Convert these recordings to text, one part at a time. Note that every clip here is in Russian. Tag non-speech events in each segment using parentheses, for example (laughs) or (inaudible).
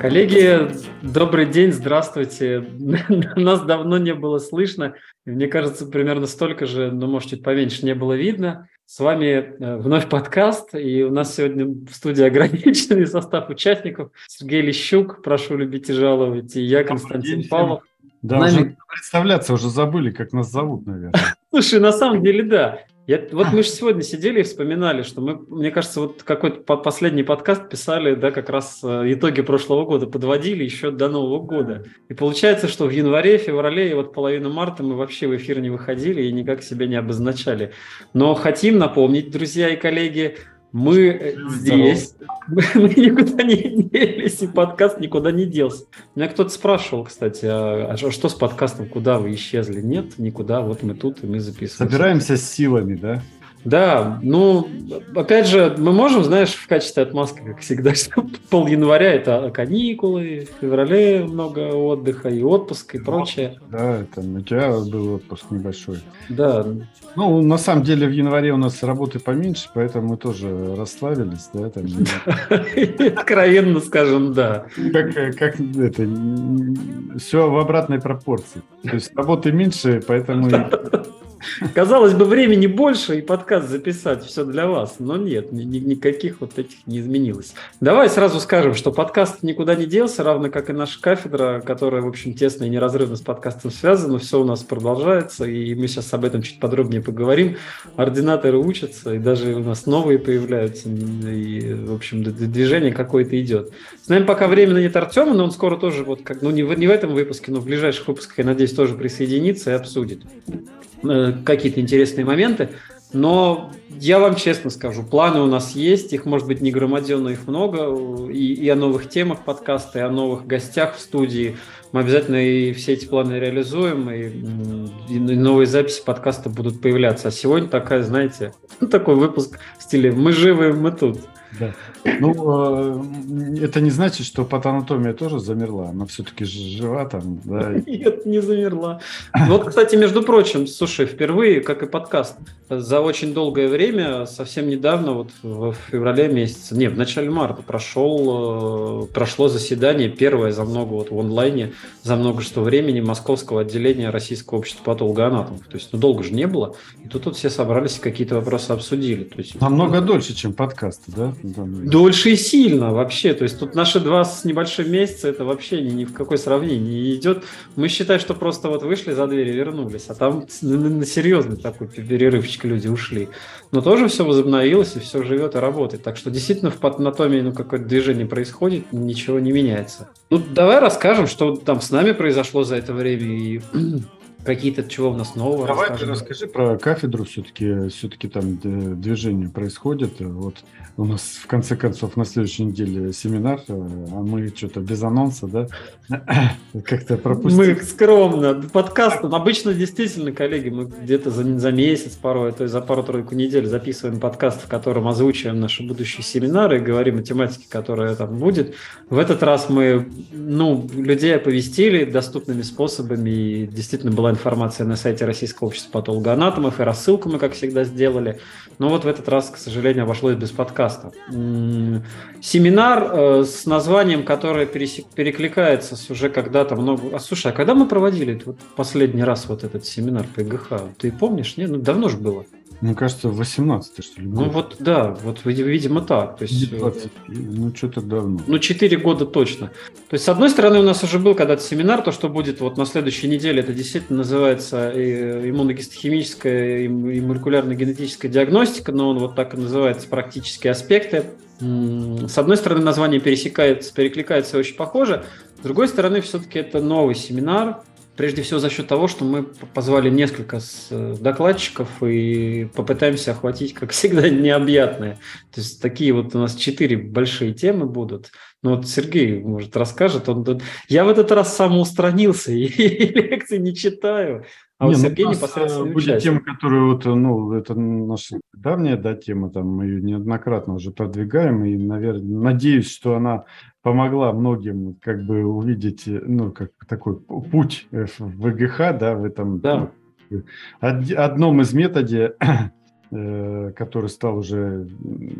Коллеги, добрый день, здравствуйте. (laughs) Нас давно не было слышно. Мне кажется, примерно столько же, но может чуть поменьше, не было видно. С вами э, вновь подкаст, и у нас сегодня в студии ограниченный состав участников. Сергей Лещук, прошу любить и жаловать, и я, Константин Павлов. Да, Нами... уже представляться уже забыли, как нас зовут, наверное. Слушай, на самом деле, да. Я, вот мы же сегодня сидели и вспоминали, что мы, мне кажется, вот какой-то последний подкаст писали, да, как раз э, итоги прошлого года подводили еще до Нового года. И получается, что в январе, феврале и вот половину марта мы вообще в эфир не выходили и никак себя не обозначали. Но хотим напомнить, друзья и коллеги, мы э, здесь, (laughs) мы, мы никуда не делись, и подкаст никуда не делся. Меня кто-то спрашивал, кстати, а, а что с подкастом, куда вы исчезли? Нет, никуда, вот мы тут, и мы записываем. Собираемся с силами, да? Да, ну, опять же, мы можем, знаешь, в качестве отмазки, как всегда, (laughs) что пол января это каникулы, в феврале много отдыха и отпуск и прочее. Да, это у тебя был отпуск небольшой. Да. Ну, на самом деле в январе у нас работы поменьше, поэтому мы тоже расслабились, да, там. (laughs) Откровенно скажем, да. Как, как это, все в обратной пропорции. То есть работы меньше, поэтому Казалось бы, времени больше и подкаст записать, все для вас. Но нет, ни, ни, никаких вот этих не изменилось. Давай сразу скажем, что подкаст никуда не делся, равно как и наша кафедра, которая, в общем, тесно и неразрывно с подкастом связана. Все у нас продолжается, и мы сейчас об этом чуть подробнее поговорим. Ординаторы учатся, и даже у нас новые появляются, и, в общем, движение какое-то идет. С нами пока временно нет Артема, но он скоро тоже, вот как, ну, не в, не в этом выпуске, но в ближайших выпусках, я надеюсь, тоже присоединится и обсудит. Э, какие-то интересные моменты. Но я вам честно скажу, планы у нас есть, их может быть не громаденно, их много, и, и о новых темах подкаста, и о новых гостях в студии. Мы обязательно и все эти планы реализуем, и, и новые записи подкаста будут появляться. А сегодня такая, знаете, такой выпуск в стиле «Мы живы, мы тут». Да. Ну, э, это не значит, что патанатомия тоже замерла. Она все-таки жива там, да? Нет, не замерла. Вот, кстати, между прочим, слушай, впервые, как и подкаст, за очень долгое время, совсем недавно, вот в феврале месяце, не, в начале марта прошел, э, прошло заседание, первое за много, вот в онлайне, за много что времени Московского отделения Российского общества патологоанатомов. То есть, ну, долго же не было. И тут вот все собрались и какие-то вопросы обсудили. То есть, Намного дольше, чем подкасты, да? Дольше и сильно вообще. То есть тут наши два с небольшим месяца, это вообще ни, ни в какое сравнение не идет. Мы считаем, что просто вот вышли за дверь и вернулись, а там на, на серьезный такой перерывчик люди ушли. Но тоже все возобновилось и все живет и работает. Так что действительно в патанатомии ну, какое-то движение происходит, ничего не меняется. Ну, давай расскажем, что там с нами произошло за это время и какие-то чего у нас нового. Давай расскажем. ты расскажи про кафедру, все-таки все-таки там движение происходит. Вот у нас в конце концов на следующей неделе семинар, а мы что-то без анонса, да? (coughs) Как-то пропустили. Мы скромно. Подкаст, обычно действительно, коллеги, мы где-то за, за месяц порой, то есть за пару-тройку недель записываем подкаст, в котором озвучиваем наши будущие семинары и говорим о тематике, которая там будет. В этот раз мы, ну, людей оповестили доступными способами, и действительно была информация на сайте Российского общества патологоанатомов, и рассылку мы, как всегда, сделали. Но вот в этот раз, к сожалению, обошлось без подкаста. Семинар э, с названием, которое перекликается с уже когда-то много... А слушай, а когда мы проводили вот последний раз вот этот семинар по ИГХ? Ты помнишь? Нет? Ну, давно же было. Мне кажется, в 18 что ли. Ну вот да, вот видимо так. То есть, 20, ну что-то давно. Ну 4 года точно. То есть с одной стороны у нас уже был когда-то семинар, то что будет вот на следующей неделе, это действительно называется э, иммуногистохимическая и молекулярно-генетическая диагностика, но он вот так и называется практические аспекты. С одной стороны название пересекается, перекликается очень похоже, с другой стороны все-таки это новый семинар, Прежде всего за счет того, что мы позвали несколько э, докладчиков и попытаемся охватить, как всегда, (laughs) необъятные. То есть такие вот у нас четыре большие темы будут. Ну вот Сергей, может, расскажет. Он, я в этот раз самоустранился и, (laughs) и лекции не читаю. А не, вот ну, Сергей непосредственно будет участие. тема, которую вот, ну, это наша давняя да, тема, там мы ее неоднократно уже продвигаем, и, наверное, надеюсь, что она помогла многим как бы увидеть, ну, как такой путь в ВГХ, да, в этом да. Ну, одном из методе, (clears throat) э, который стал уже,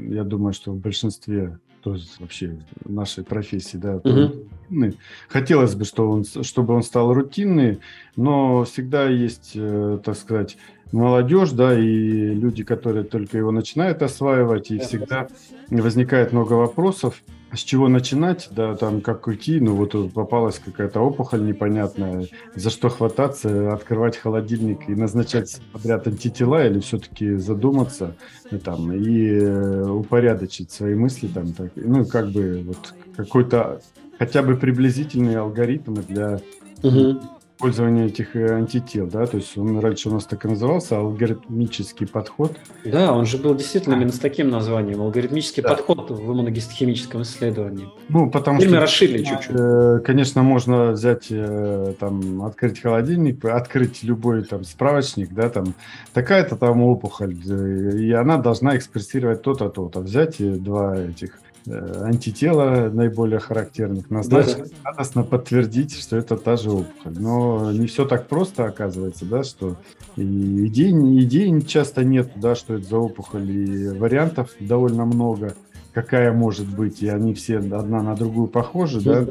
я думаю, что в большинстве то есть вообще нашей профессии, да, угу. хотелось бы, что он, чтобы он стал рутинный, но всегда есть, э, так сказать, молодежь, да, и люди, которые только его начинают осваивать, и всегда возникает много вопросов, с чего начинать, да, там, как уйти, ну, вот попалась какая-то опухоль непонятная, за что хвататься, открывать холодильник и назначать подряд антитела или все-таки задуматься, ну, там, и э, упорядочить свои мысли, там, так, ну, как бы, вот, какой-то хотя бы приблизительный алгоритм для угу использование этих э, антител, да, то есть он раньше у нас так и назывался, алгоритмический подход. Да, он же был действительно именно с таким названием, алгоритмический да. подход в иммуногистохимическом исследовании. Ну, потому Теперь что... расширили чуть-чуть. Э, конечно, можно взять, э, там, открыть холодильник, открыть любой там справочник, да, там, такая-то там опухоль, и она должна экспрессировать то-то, то-то. Взять два этих антитела наиболее характерных, назначить, да. радостно подтвердить, что это та же опухоль. Но не все так просто оказывается, да, что и идей, идей часто нет, да, что это за опухоль, и вариантов довольно много, какая может быть, и они все одна на другую похожи, да,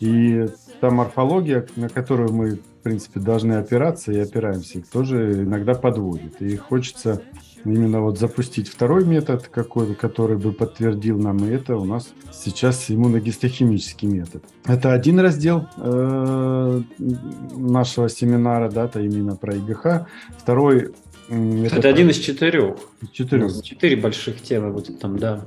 и та морфология, на которую мы, в принципе, должны опираться и опираемся, тоже иногда подводит. И хочется именно вот запустить второй метод какой-то, который бы подтвердил нам, и это у нас сейчас иммуногистохимический метод. Это один раздел э, нашего семинара, да, это именно про ИГХ. Второй это, это один из четырех. Четырех. Четыре больших темы будет там, да.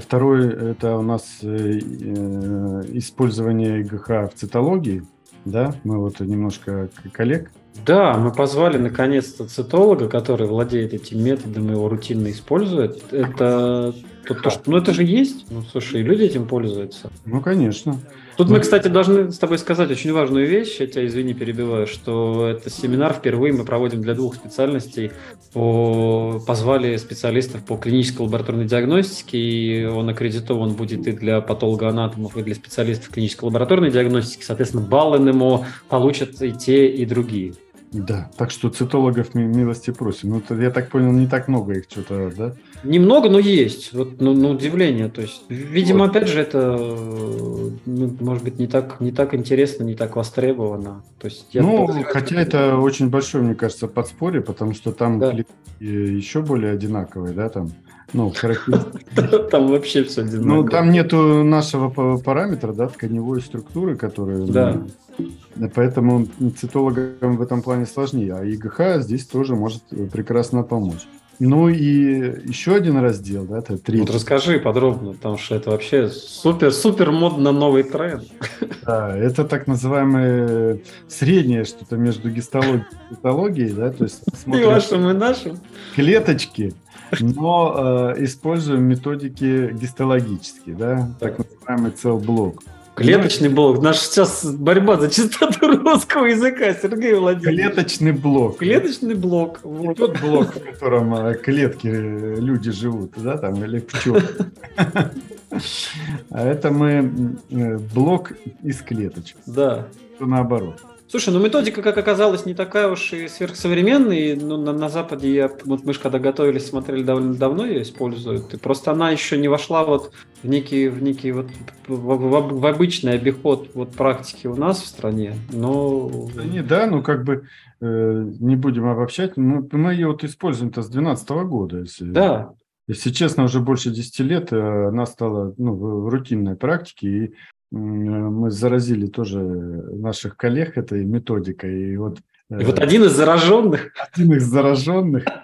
Второй это у нас э, э, использование ИГХ в цитологии. Да, мы вот немножко коллег да, мы позвали наконец-то цитолога, который владеет этим методом и его рутинно использует. Это то, то, что, ну это же есть. Ну слушай, люди этим пользуются. Ну конечно. Тут мы, кстати, должны с тобой сказать очень важную вещь, я тебя, извини, перебиваю, что это семинар впервые мы проводим для двух специальностей. По... Позвали специалистов по клинической лабораторной диагностике, и он аккредитован будет и для патологоанатомов, и для специалистов клинической лабораторной диагностики. Соответственно, баллы НМО получат и те, и другие. Да, так что цитологов милости просим. Ну, я так понял, не так много их что-то, да? Немного, но есть. Вот, ну, на удивление. То есть, видимо, вот. опять же, это, ну, может быть, не так, не так интересно, не так востребовано. То есть, я ну, хотя это очень большое, мне кажется, подспорье, потому что там да. еще более одинаковые, да, там. Ну, Там вообще все одинаково. Ну, там нету нашего параметра, да, тканевой структуры, которая... Да. Поэтому цитологам в этом плане сложнее. А ИГХ здесь тоже может прекрасно помочь. Ну и еще один раздел, да, это третий. Вот расскажи подробно, потому что это вообще супер-супер модно новый тренд. Да, это так называемое среднее что-то между гистологией и цитологией, да, то есть и вашим, и нашим. Клеточки, но э, используем методики гистологические, да, так называемый цел-блок. Клеточный блок. Наша сейчас борьба за чистоту русского языка, Сергей Владимирович. Клеточный блок. Клеточный блок. Не тот блок, в котором э, клетки э, люди живут, да, там, или пчелы. А это мы э, блок из клеточек. Да. Наоборот. Слушай, ну методика, как оказалось, не такая уж и сверхсовременная. Ну, на, на Западе я, вот мы же когда готовились, смотрели довольно давно ее используют. И просто она еще не вошла вот в некий, в некий вот в, в, в обычный обиход вот практики у нас в стране. Но... Да, не, да, ну как бы э, не будем обобщать. Мы, мы ее вот используем-то с 2012 года. Если... Да, если честно, уже больше 10 лет э, она стала ну, в рутинной практике, и мы заразили тоже наших коллег этой методикой. И вот, и вот э, один из зараженных. Один из зараженных. (laughs)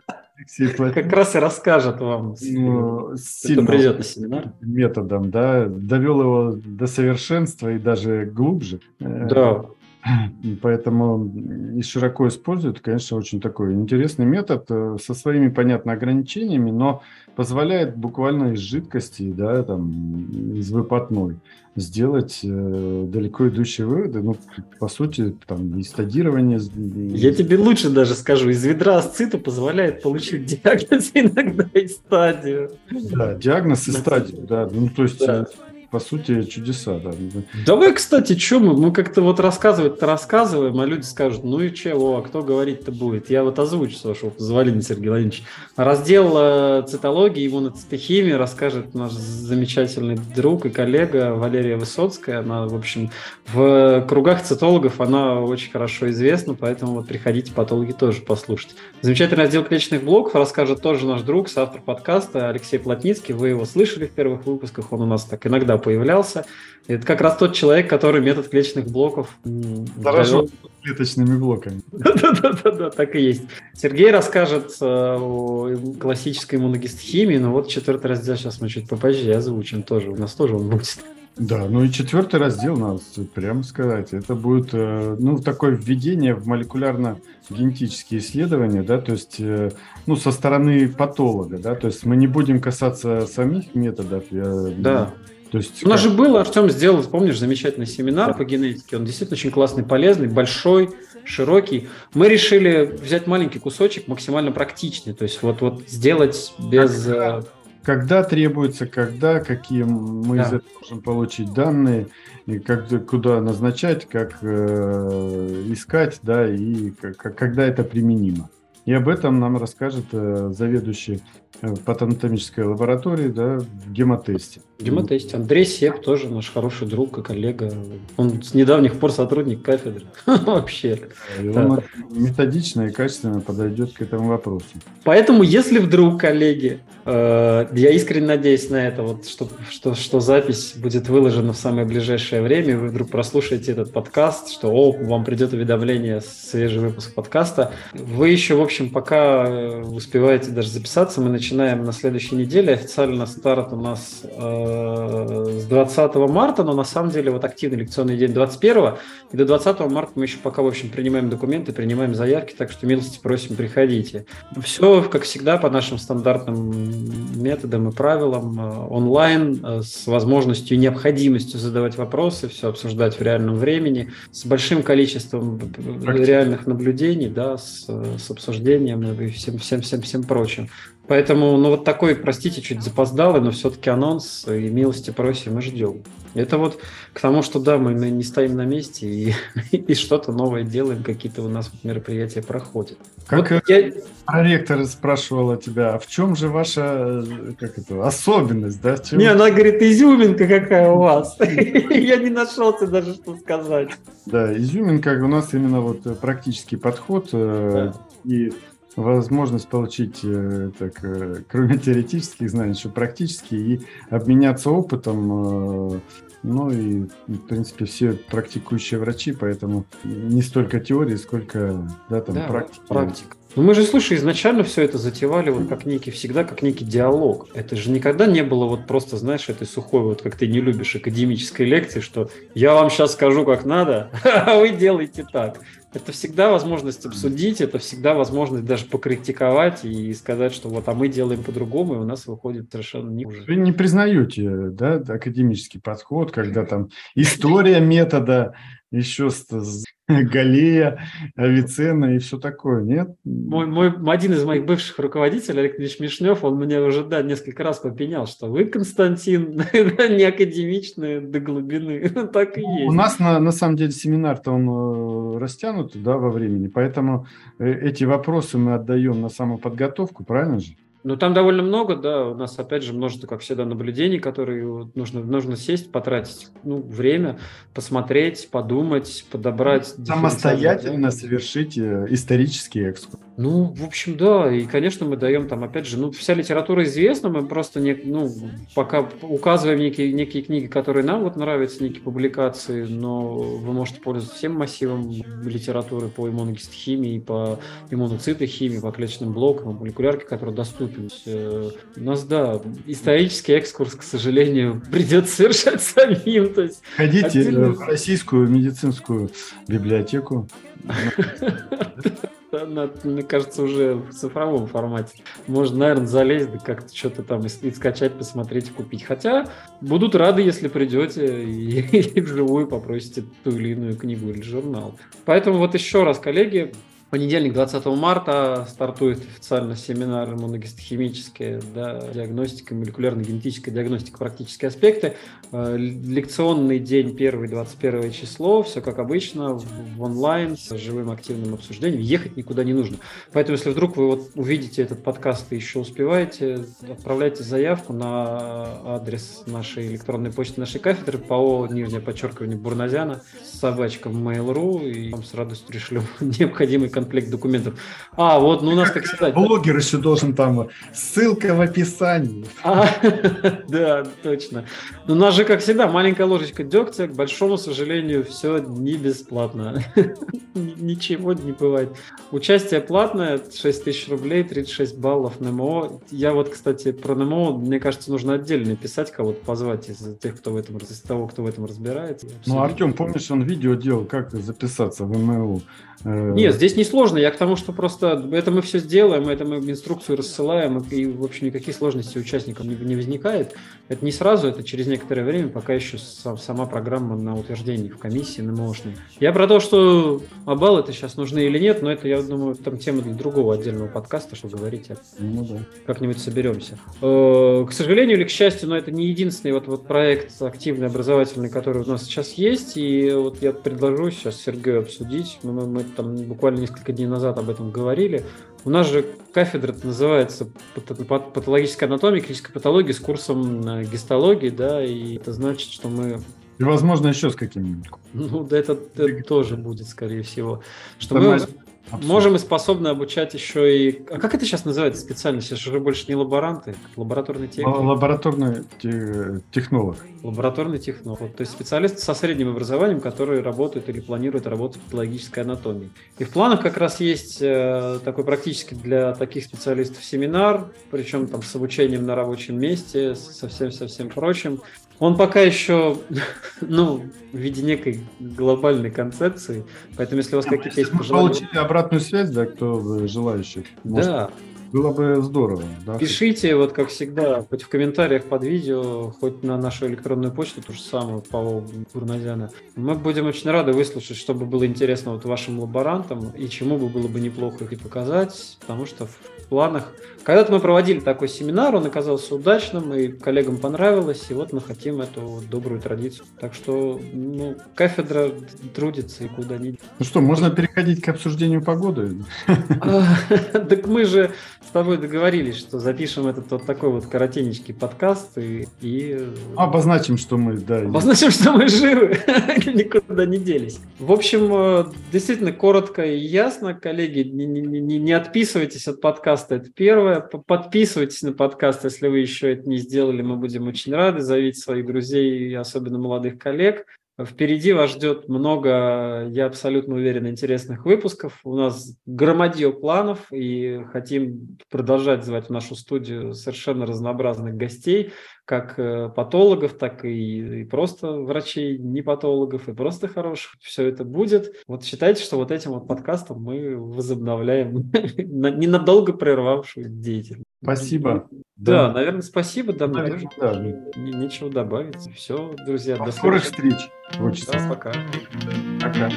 Как раз и расскажет вам, ну, сильно придет на семинар. Методом, да, довел его до совершенства и даже глубже. Э, да. Поэтому и широко используют, конечно, очень такой интересный метод э, со своими, понятно, ограничениями, но позволяет буквально из жидкости, да, там, из выпотной сделать э, далеко идущие выводы. Ну, по сути, там, и стадирование. Я тебе лучше даже скажу, из ведра асцита позволяет получить диагноз (laughs) иногда и стадию. Да, диагноз и стадию, да. Ну, то есть да по сути, чудеса. Да. Давай, кстати, что мы, мы как-то вот рассказывать-то рассказываем, а люди скажут, ну и чего, а кто говорить-то будет? Я вот озвучу, с вашего позволения, Сергей Владимирович. Раздел э, цитологии, иммуноцитохимии расскажет наш замечательный друг и коллега Валерия Высоцкая. Она, в общем, в кругах цитологов она очень хорошо известна, поэтому вот приходите патологи тоже послушать. Замечательный раздел клеточных блоков расскажет тоже наш друг, соавтор подкаста Алексей Плотницкий. Вы его слышали в первых выпусках, он у нас так иногда появлялся. Это как раз тот человек, который метод клеточных блоков Дорожил клеточными блоками. Да-да-да, так и есть. Сергей расскажет э, о классической иммуногистохимии, но вот четвертый раздел сейчас мы чуть попозже озвучим тоже. У нас тоже он будет. Да, ну и четвертый раздел, надо прямо сказать, это будет, э, ну, такое введение в молекулярно-генетические исследования, да, то есть, э, ну, со стороны патолога, да, то есть мы не будем касаться самих методов. Я, да. То есть, У нас как... же был, Артем сделал, помнишь, замечательный семинар да. по генетике. Он действительно очень классный, полезный, большой, широкий. Мы решили взять маленький кусочек, максимально практичный. То есть вот, вот сделать без... Когда, э, когда требуется, когда, какие мы да. из этого можем получить данные, и как, куда назначать, как э, искать, да, и как, когда это применимо. И об этом нам расскажет э, заведующий э, патанатомической лаборатории да, в гемотесте. В гемотесте. Андрей Сеп тоже наш хороший друг и коллега. Он с недавних пор сотрудник кафедры. (laughs) Вообще. И он методично и качественно подойдет к этому вопросу. Поэтому, если вдруг, коллеги, э, я искренне надеюсь на это, вот, что, что, что запись будет выложена в самое ближайшее время, вы вдруг прослушаете этот подкаст, что о, вам придет уведомление, свежий выпуск подкаста. Вы еще, в общем, общем, пока э, успеваете даже записаться, мы начинаем на следующей неделе. Официально старт у нас э, с 20 марта, но на самом деле вот активный лекционный день 21 и до 20 марта мы еще пока, в общем, принимаем документы, принимаем заявки, так что милости просим, приходите. Все, как всегда, по нашим стандартным методам и правилам, э, онлайн, э, с возможностью и необходимостью задавать вопросы, все обсуждать в реальном времени, с большим количеством реальных наблюдений, да, с, с обсуждением и всем, всем, всем, всем прочим. Поэтому, ну вот такой, простите, чуть запоздалый, но все-таки анонс и милости просим и ждем. Это вот к тому, что да, мы не стоим на месте и, (laughs) и что-то новое делаем, какие-то у нас мероприятия проходят. Как вот я... проректор спрашивала тебя, а в чем же ваша как это, особенность? Да? Чем... Не, она говорит, изюминка какая у вас. (laughs) Я не нашелся даже, что сказать. Да, изюминка у нас именно вот практический подход э, и возможность получить, э, так, э, кроме теоретических знаний, еще практические, и обменяться опытом. Э, ну и, в принципе, все практикующие врачи, поэтому не столько теории, сколько да, там, да, практики. практика. Ну мы же, слушай, изначально все это затевали вот как некий, всегда как некий диалог. Это же никогда не было вот просто, знаешь, этой сухой, вот как ты не любишь академической лекции, что я вам сейчас скажу, как надо, (laughs) а вы делаете так. Это всегда возможность обсудить, это всегда возможность даже покритиковать и сказать, что вот, а мы делаем по-другому, и у нас выходит совершенно не хуже. Вы не признаете, да, академический подход, когда там история (laughs) метода, еще Галея, Авиценна и все такое, нет? Мой, мой, один из моих бывших руководителей, Олег Ильич Мишнев, он мне уже да, несколько раз попенял, что вы, Константин, (laughs) не академичные до глубины. (laughs) так и есть. У нас на, на самом деле семинар-то он э, растянут да, во времени, поэтому э, эти вопросы мы отдаем на самоподготовку, правильно же? Ну, там довольно много, да, у нас, опять же, множество, как всегда, наблюдений, которые нужно, нужно сесть, потратить ну, время, посмотреть, подумать, подобрать. Самостоятельно совершить э, исторический экскурс. Ну, в общем, да, и, конечно, мы даем там, опять же, ну, вся литература известна, мы просто, не, ну, пока указываем некие, некие книги, которые нам вот нравятся, некие публикации, но вы можете пользоваться всем массивом литературы по иммуногистохимии, по иммуноцитохимии, по клеточным блокам, молекулярке, которые доступны Э, у нас, да, исторический экскурс, к сожалению, (laughs) придется совершать самим. То есть Ходите отдельно... в российскую медицинскую библиотеку. (laughs) Мне кажется, уже в цифровом формате. Можно, наверное, залезть, да как-то что-то там и, скачать, посмотреть, купить. Хотя будут рады, если придете (laughs) и вживую попросите ту или иную книгу или журнал. Поэтому вот еще раз, коллеги, понедельник, 20 марта, стартует официально семинар иммуногистохимические, да, диагностика, молекулярно-генетическая диагностика, практические аспекты. Э, лекционный день, 1-21 число, все как обычно, в онлайн, с живым активным обсуждением. Ехать никуда не нужно. Поэтому, если вдруг вы вот увидите этот подкаст и еще успеваете, отправляйте заявку на адрес нашей электронной почты нашей кафедры ПАО, нижнее подчеркивание, Бурназяна, собачка в Mail.ru, и вам с радостью пришлю (laughs) необходимый контакт комплект документов. А, вот, ну у нас, как всегда... Блогер еще должен там, ссылка в описании. А, (laughs) да, точно. Но у нас же, как всегда, маленькая ложечка дегтя, к большому сожалению, все не бесплатно. (laughs) Ничего не бывает. Участие платное, 6 тысяч рублей, 36 баллов НМО. Я вот, кстати, про НМО, мне кажется, нужно отдельно писать, кого-то позвать из тех, кто в этом, из того, кто в этом разбирается. Ну, Артем, помнишь, он видео делал, как записаться в ММУ? Э, Нет, здесь не сложно. Я к тому, что просто это мы все сделаем, это мы инструкцию рассылаем, и, в общем, никаких сложностей участникам не, не возникает. Это не сразу, это через некоторое время, пока еще сама программа на утверждении в комиссии на МОшной. Я про то, что а баллы это сейчас нужны или нет, но это, я думаю, там тема для другого отдельного подкаста, что говорить. Ну, да. Как-нибудь соберемся. Э, к сожалению или к счастью, но это не единственный вот, вот проект активный, образовательный, который у нас сейчас есть, и вот я предложу сейчас Сергею обсудить. Мы, мы там буквально несколько дней назад об этом говорили. У нас же кафедра называется патологическая анатомия, клиническая патология с курсом э, гистологии, да, и это значит, что мы и, возможно, еще с каким-нибудь. Ну, да, это, это тоже будет, скорее всего. Что мы Абсолютно. Можем и способны обучать еще и... А как это сейчас называется специально? Сейчас уже больше не лаборанты, лабораторный техник. Лабораторный технолог. Лабораторный технолог. То есть специалисты со средним образованием, которые работают или планируют работать в патологической анатомии. И в планах как раз есть э, такой практически для таких специалистов семинар, причем там с обучением на рабочем месте, со всем-совсем прочим. Он пока еще, (laughs) ну, в виде некой глобальной концепции, поэтому если у вас какие-то есть пожелания... получили обратную связь, да, кто желающий. Может, да. Было бы здорово. Да? Пишите, вот как всегда, хоть в комментариях под видео, хоть на нашу электронную почту, ту же самую, Павел Бурназяна. Мы будем очень рады выслушать, что бы было интересно вот вашим лаборантам и чему бы было бы неплохо их показать, потому что в планах. Когда-то мы проводили такой семинар, он оказался удачным, и коллегам понравилось, и вот мы хотим эту добрую традицию. Так что ну, кафедра трудится и куда ни. Ну что, можно переходить к обсуждению погоды? (laughs) Так мы же с тобой договорились, что запишем этот вот такой вот коротенечкий подкаст и... Обозначим, что мы, да. Обозначим, что мы живы, (laughs) никуда не делись. В общем, э, действительно, коротко и ясно, коллеги, не отписывайтесь от подкаста, это первое. Подписывайтесь на подкаст, если вы еще это не сделали, мы будем очень рады. Зовите своих друзей, особенно молодых коллег. Впереди вас ждет много, я абсолютно уверен, интересных выпусков. У нас громадье планов, и хотим продолжать звать в нашу студию совершенно разнообразных гостей, как э, патологов, так и, и просто врачей, не патологов, и просто хороших. Все это будет. Вот считайте, что вот этим вот подкастом мы возобновляем (laughs) ненадолго прервавшую деятельность. Спасибо. Да, да, наверное, спасибо. Да, наверное, да. Нечего добавить. Все, друзья, до, до скорых встреч. Хочется. Да, пока. Пока.